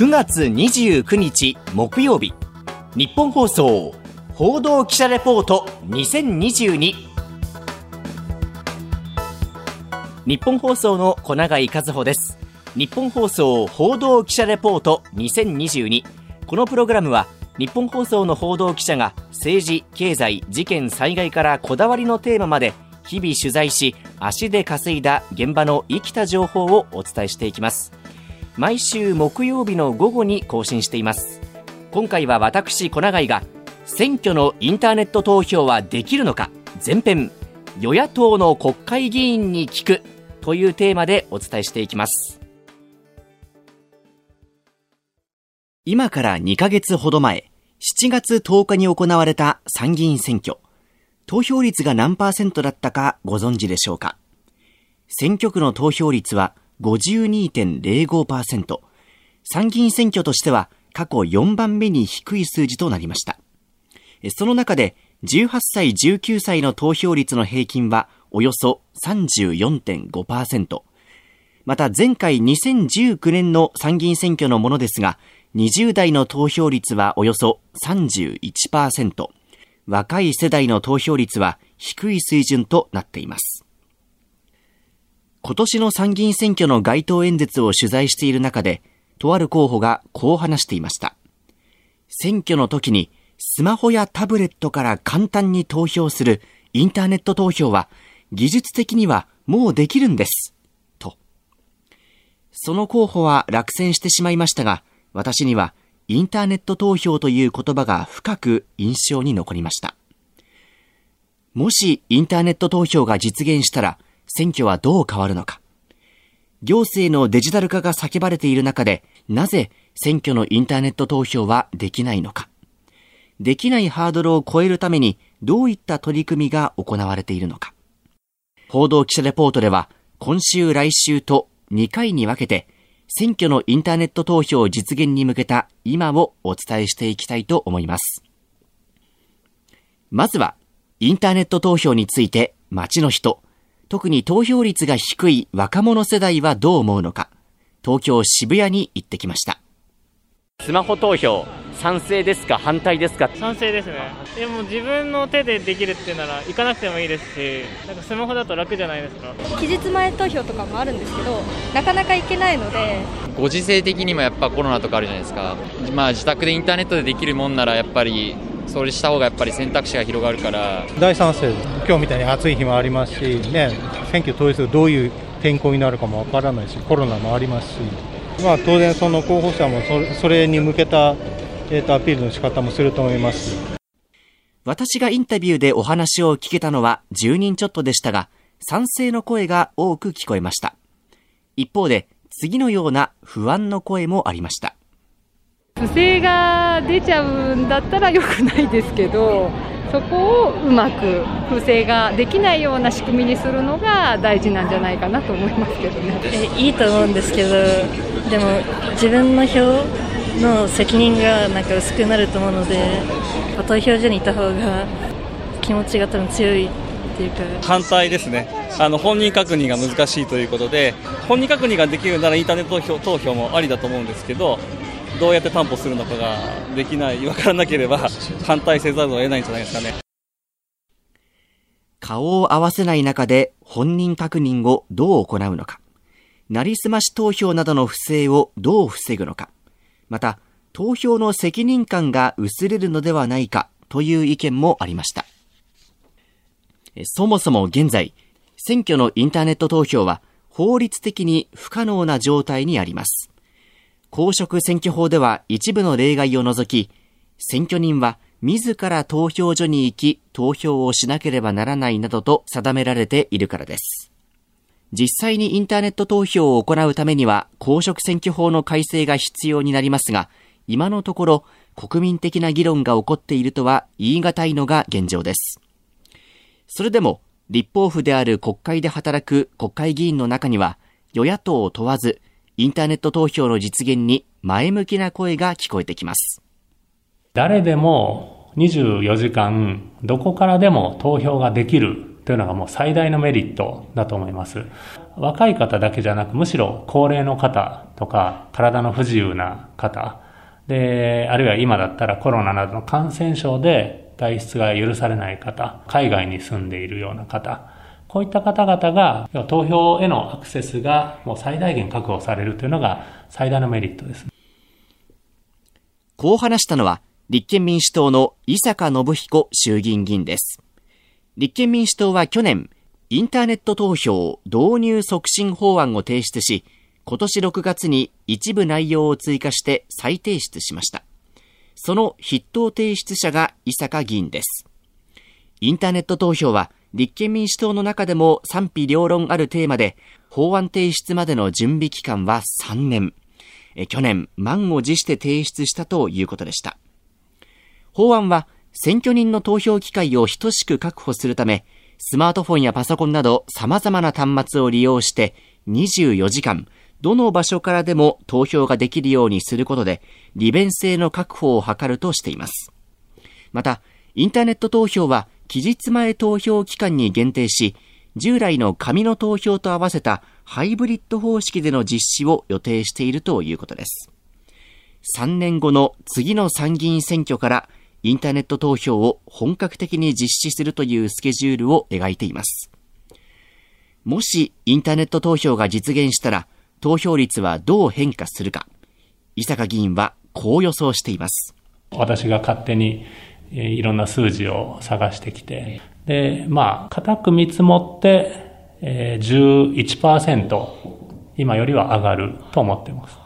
9月29日木曜日。日本放送報道記者レポート2022日本放送の小永井和穂です。日本放送報道記者レポート2022このプログラムは日本放送の報道記者が政治、経済、事件、災害からこだわりのテーマまで日々取材し足で稼いだ現場の生きた情報をお伝えしていきます。毎週木曜日の午後に更新しています。今回は私小永井が選挙のインターネット投票はできるのか前編与野党の国会議員に聞くというテーマでお伝えしていきます。今から2ヶ月ほど前7月10日に行われた参議院選挙。投票率が何パーセントだったかご存知でしょうか？選挙区の投票率は52.05%。参議院選挙としては過去4番目に低い数字となりました。その中で18歳19歳の投票率の平均はおよそ34.5%。また前回2019年の参議院選挙のものですが、20代の投票率はおよそ31%。若い世代の投票率は低い水準となっています。今年の参議院選挙の街頭演説を取材している中で、とある候補がこう話していました。選挙の時にスマホやタブレットから簡単に投票するインターネット投票は技術的にはもうできるんです。と。その候補は落選してしまいましたが、私にはインターネット投票という言葉が深く印象に残りました。もしインターネット投票が実現したら選挙はどう変わるのか。行政のデジタル化が叫ばれている中でなぜ選挙のインターネット投票はできないのか。できないハードルを超えるためにどういった取り組みが行われているのか。報道記者レポートでは今週来週と2回に分けて選挙のインターネット投票実現に向けた今をお伝えしていきたいと思います。まずは、インターネット投票について街の人、特に投票率が低い若者世代はどう思うのか、東京渋谷に行ってきました。スマホ投票、賛成ですか反対ですか？賛成ですね。でも自分の手でできるっていうなら行かなくてもいいですしなんかスマホだと楽じゃないですか？期日前投票とかもあるんですけどなかなか行けないので。ご時世的にもやっぱコロナとかあるじゃないですか。まあ自宅でインターネットでできるもんならやっぱりそれした方がやっぱり選択肢が広がるから大賛成今日みたいに暑い日もありますしね選挙当日どういう天候になるかもわからないしコロナもありますしまあ、当然、その候補者もそれに向けた、えー、とアピールの仕方もすると思います私がインタビューでお話を聞けたのは10人ちょっとでしたが、賛成の声が多く聞こえました。一方で、次のような不安の声もありました。不正が出ちゃうんだったら良くないですけど、そこをうまく不正ができないような仕組みにするのが大事なんじゃないかなと思いますけどね。えいいと思うんですけどでも自分の票の責任がなんか薄くなると思うので投票所にいた方が気持ちが多分強いっていうか反対ですねあの本人確認が難しいということで本人確認ができるならインターネット投票投票もありだと思うんですけどどうやって担保するのかができない、分からなければ 反対せざるを得ないんじゃないですかね。顔を合わせない中で本人確認をどう行うのか。なりすまし投票などの不正をどう防ぐのか。また、投票の責任感が薄れるのではないかという意見もありました。そもそも現在、選挙のインターネット投票は法律的に不可能な状態にあります。公職選挙法では一部の例外を除き、選挙人は自ら投票所に行き投票をしなければならないなどと定められているからです。実際にインターネット投票を行うためには公職選挙法の改正が必要になりますが、今のところ国民的な議論が起こっているとは言い難いのが現状です。それでも立法府である国会で働く国会議員の中には与野党を問わずインターネット投票の実現に前向きな声が聞こえてきます。誰でも24時間どこからでも投票ができるというのがもう最大のメリットだと思います。若い方だけじゃなく、むしろ高齢の方とか、体の不自由な方、で、あるいは今だったらコロナなどの感染症で外出が許されない方、海外に住んでいるような方、こういった方々が投票へのアクセスがもう最大限確保されるというのが最大のメリットです。こう話したのは立憲民主党の伊坂信彦衆議院議員です。立憲民主党は去年、インターネット投票導入促進法案を提出し、今年6月に一部内容を追加して再提出しました。その筆頭提出者が伊坂議員です。インターネット投票は立憲民主党の中でも賛否両論あるテーマで、法案提出までの準備期間は3年。去年、満を持して提出したということでした。法案は選挙人の投票機会を等しく確保するため、スマートフォンやパソコンなど様々な端末を利用して24時間、どの場所からでも投票ができるようにすることで、利便性の確保を図るとしています。また、インターネット投票は期日前投票期間に限定し、従来の紙の投票と合わせたハイブリッド方式での実施を予定しているということです。3年後の次の参議院選挙からインターネット投票を本格的に実施するというスケジュールを描いています。もしインターネット投票が実現したら、投票率はどう変化するか、伊坂議員はこう予想しています。私が勝手にいろんな数字を探してきて、で、まあ、固く見積もって、えー、11%、今よりは上がると思ってます。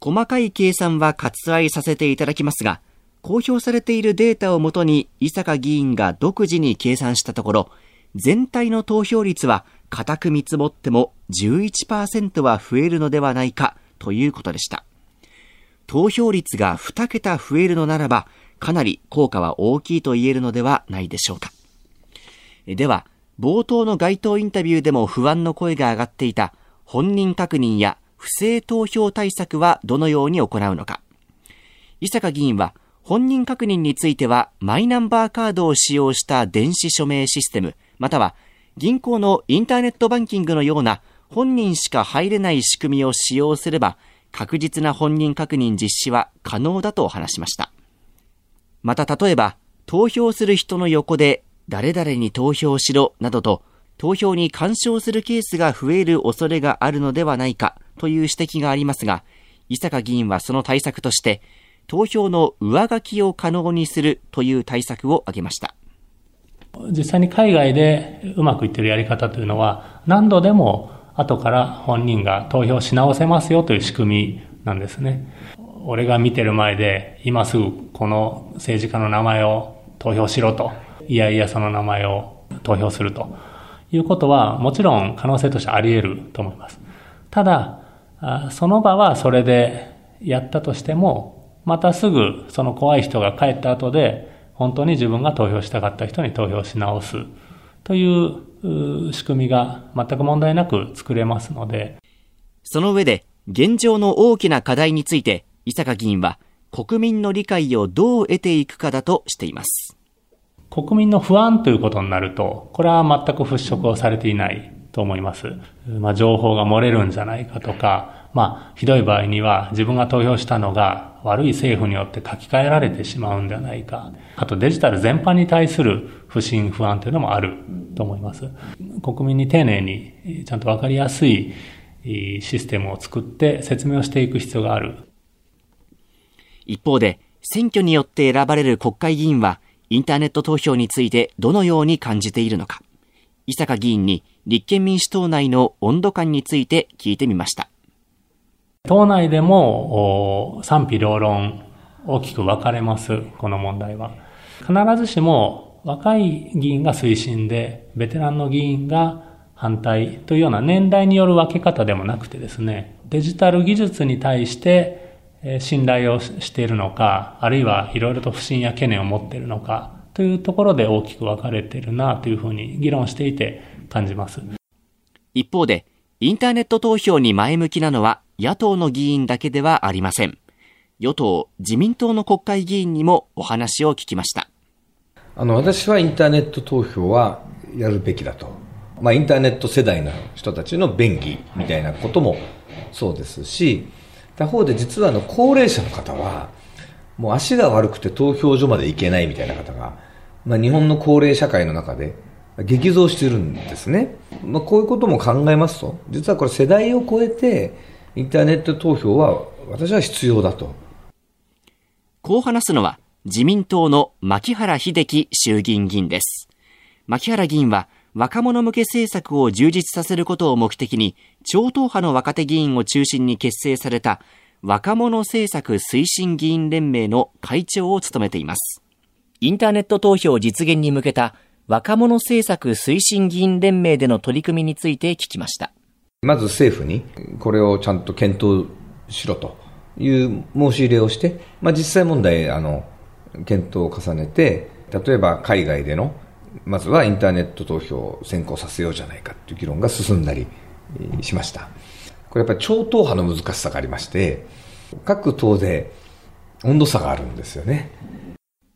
細かい計算は割愛させていただきますが、公表されているデータをもとに伊坂議員が独自に計算したところ、全体の投票率は固く見積もっても11%は増えるのではないかということでした。投票率が2桁増えるのならば、かなり効果は大きいと言えるのではないでしょうか。では、冒頭の街頭インタビューでも不安の声が上がっていた本人確認や不正投票対策はどのように行うのか。伊坂議員は本人確認については、マイナンバーカードを使用した電子署名システム、または銀行のインターネットバンキングのような本人しか入れない仕組みを使用すれば、確実な本人確認実施は可能だと話しました。また例えば、投票する人の横で誰々に投票しろなどと投票に干渉するケースが増える恐れがあるのではないかという指摘がありますが、伊坂議員はその対策として、投票の上書きを可能にするという対策を挙げました。実際に海外でうまくいっているやり方というのは、何度でも後から本人が投票し直せますよという仕組みなんですね。俺が見てる前で、今すぐこの政治家の名前を投票しろと、いやいやその名前を投票するということは、もちろん可能性としてあり得ると思います。ただ、その場はそれでやったとしても、またすぐその怖い人が帰った後で、本当に自分が投票したかった人に投票し直すという仕組みが全く問題なく作れますので。その上で、現状の大きな課題について、伊坂議員は、国民の理解をどう得ていくかだとしています。国民の不安ということになると、これは全く払拭をされていないと思います。まあ、情報が漏れるんじゃないかとか、まあ、ひどい場合には自分が投票したのが悪い政府によって書き換えられてしまうんではないか。あとデジタル全般に対する不信不安というのもあると思います。国民に丁寧にちゃんとわかりやすいシステムを作って説明をしていく必要がある。一方で、選挙によって選ばれる国会議員は、インターネット投票についてどのように感じているのか。伊坂議員に立憲民主党内の温度感について聞いてみました。党内でも賛否両論大きく分かれます、この問題は。必ずしも若い議員が推進で、ベテランの議員が反対というような年代による分け方でもなくてですね、デジタル技術に対して信頼をしているのか、あるいはいろいろと不信や懸念を持っているのか、というところで大きく分かれているなというふうに議論していて感じます。一方で、インターネット投票に前向きなのは野党の議員だけではありません。与党、自民党の国会議員にもお話を聞きました。あの、私はインターネット投票はやるべきだとまあ、インターネット世代の人たちの便宜みたいなこともそうですし、他方で実はあの高齢者の方は、もう足が悪くて投票所まで行けないみたいな方が、まあ、日本の高齢社会の中で激増してるんですね。まあ、こういうことも考えますと、実はこれ世代を超えて、インターネット投票は私は必要だと。こう話すのは自民党の牧原秀樹衆議院議員です。牧原議員は若者向け政策を充実させることを目的に超党派の若手議員を中心に結成された若者政策推進議員連盟の会長を務めています。インターネット投票実現に向けた若者政策推進議員連盟での取り組みについて聞きました。まず政府にこれをちゃんと検討しろという申し入れをして、まあ、実際問題、あの、検討を重ねて、例えば海外での、まずはインターネット投票を先行させようじゃないかという議論が進んだりしました。これやっぱり超党派の難しさがありまして、各党で温度差があるんですよね。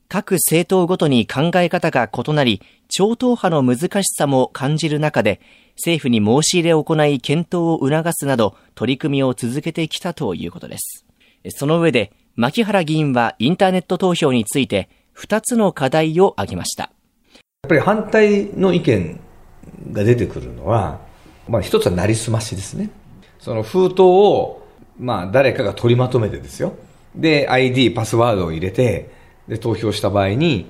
各政党ごとに考え方が異なり、超党派の難しさも感じる中で、政府に申し入れを行い検討を促すなど取り組みを続けてきたということです。その上で、牧原議員はインターネット投票について2つの課題を挙げました。っぱり反対の意見が出てくるのは、まあ一つはなりすましですね。その封筒を、まあ誰かが取りまとめてですよ。で、ID、パスワードを入れて、で、投票した場合に、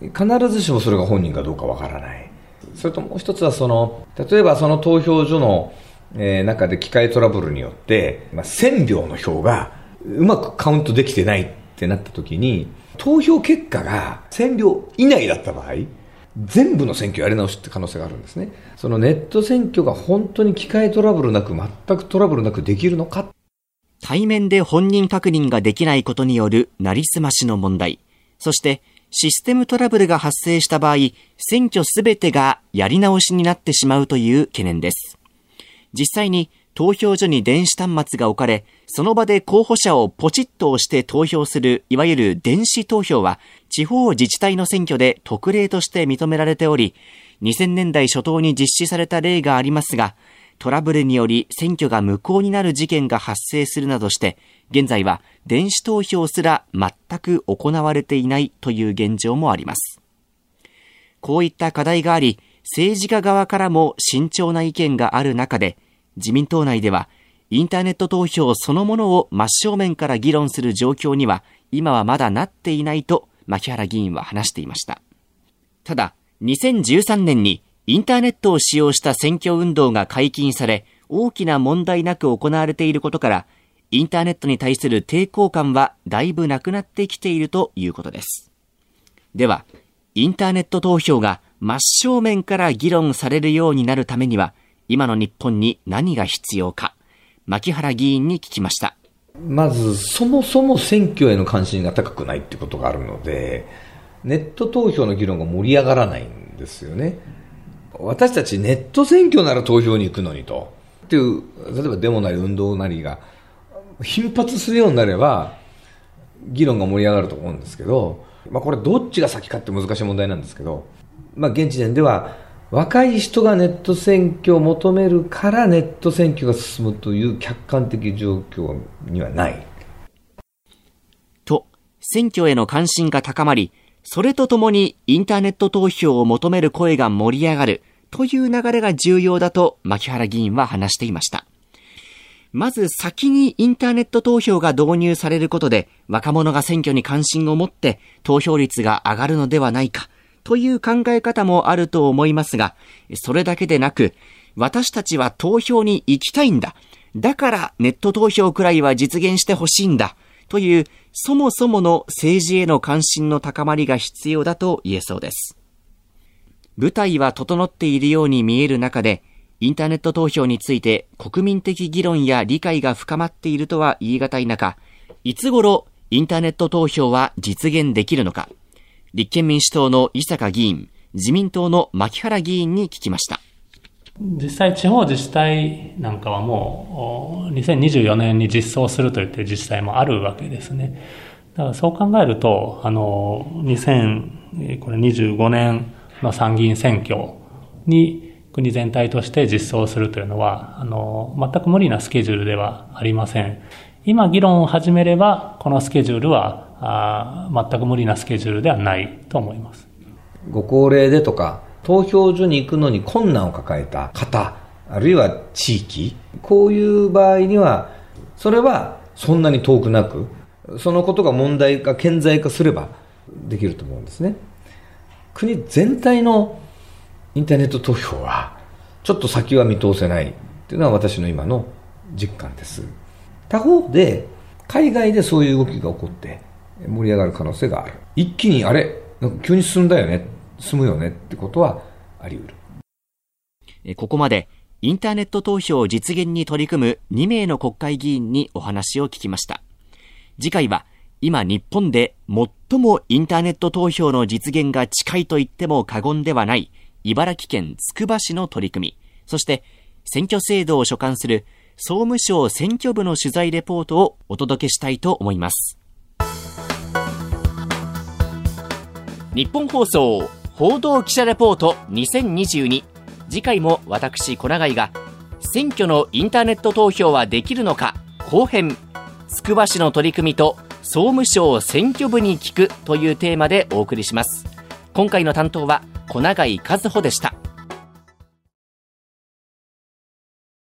必ずしもそれが本人かどうかわからない。それともう一つはその、例えばその投票所の、えー、中で機械トラブルによって、まあ、1000票の票がうまくカウントできてないってなった時に、投票結果が1000票以内だった場合、全部の選挙やり直しって可能性があるんですね。そのネット選挙が本当に機械トラブルなく、全くトラブルなくできるのか。対面で本人確認ができないことによるなりすましの問題。そしてシステムトラブルが発生した場合、選挙すべてがやり直しになってしまうという懸念です。実際に投票所に電子端末が置かれ、その場で候補者をポチッと押して投票する、いわゆる電子投票は、地方自治体の選挙で特例として認められており、2000年代初頭に実施された例がありますが、トラブルにより選挙が無効になる事件が発生するなどして、現在は電子投票すら全く行われていないという現状もあります。こういった課題があり、政治家側からも慎重な意見がある中で、自民党内では、インターネット投票そのものを真正面から議論する状況には、今はまだなっていないと、牧原議員は話していました。ただ、2013年にインターネットを使用した選挙運動が解禁され、大きな問題なく行われていることから、インターネットに対する抵抗感はだいぶなくなってきているということです。では、インターネット投票が真正面から議論されるようになるためには、今の日本に何が必要か、牧原議員に聞きました。まず、そもそも選挙への関心が高くないってことがあるので、ネット投票の議論が盛り上がらないんですよね。私たちネット選挙なら投票に行くのにと。っていう、例えばデモなり運動なりが頻発するようになれば、議論が盛り上がると思うんですけど、まあこれどっちが先かって難しい問題なんですけど、まあ現時点では、若い人がネット選挙を求めるからネット選挙が進むという客観的状況にはない。と、選挙への関心が高まり、それとともにインターネット投票を求める声が盛り上がるという流れが重要だと牧原議員は話していました。まず先にインターネット投票が導入されることで若者が選挙に関心を持って投票率が上がるのではないかという考え方もあると思いますが、それだけでなく私たちは投票に行きたいんだ。だからネット投票くらいは実現してほしいんだ。というそもそもの政治への関心の高まりが必要だと言えそうです。舞台は整っているように見える中でインターネット投票について国民的議論や理解が深まっているとは言い難い中、いつ頃インターネット投票は実現できるのか、立憲民主党の伊坂議員、自民党の牧原議員に聞きました。実際地方自治体なんかはもう2024年に実装すると言って自治体もあるわけですね。だからそう考えると、あの、2025年の参議院選挙に国全体として実装するというのは、あの、全く無理なスケジュールではありません。今議論を始めれば、このスケジュールは、あ全く無理なスケジュールではないと思います。ご高齢でとか、投票所に行くのに困難を抱えた方、あるいは地域、こういう場合には、それはそんなに遠くなく、そのことが問題化、顕在化すればできると思うんですね。国全体のインターネット投票は、ちょっと先は見通せないっていうのは私の今の実感です。他方で、海外でそういう動きが起こって盛り上がる可能性がある。一気に、あれなんか急に進んだよね進むよねってことはあり得る。ここまで、インターネット投票を実現に取り組む2名の国会議員にお話を聞きました。次回は、今日本で最もインターネット投票の実現が近いと言っても過言ではない茨城県つくば市の取り組み、そして選挙制度を所管する総務省選挙部の取材レポートをお届けしたいと思います。日本放送報道記者レポート2022次回も私小永井が選挙のインターネット投票はできるのか後編。つくば市の取り組みと総務省選挙部に聞くというテーマでお送りします。今回の担当は小永井和穂でした。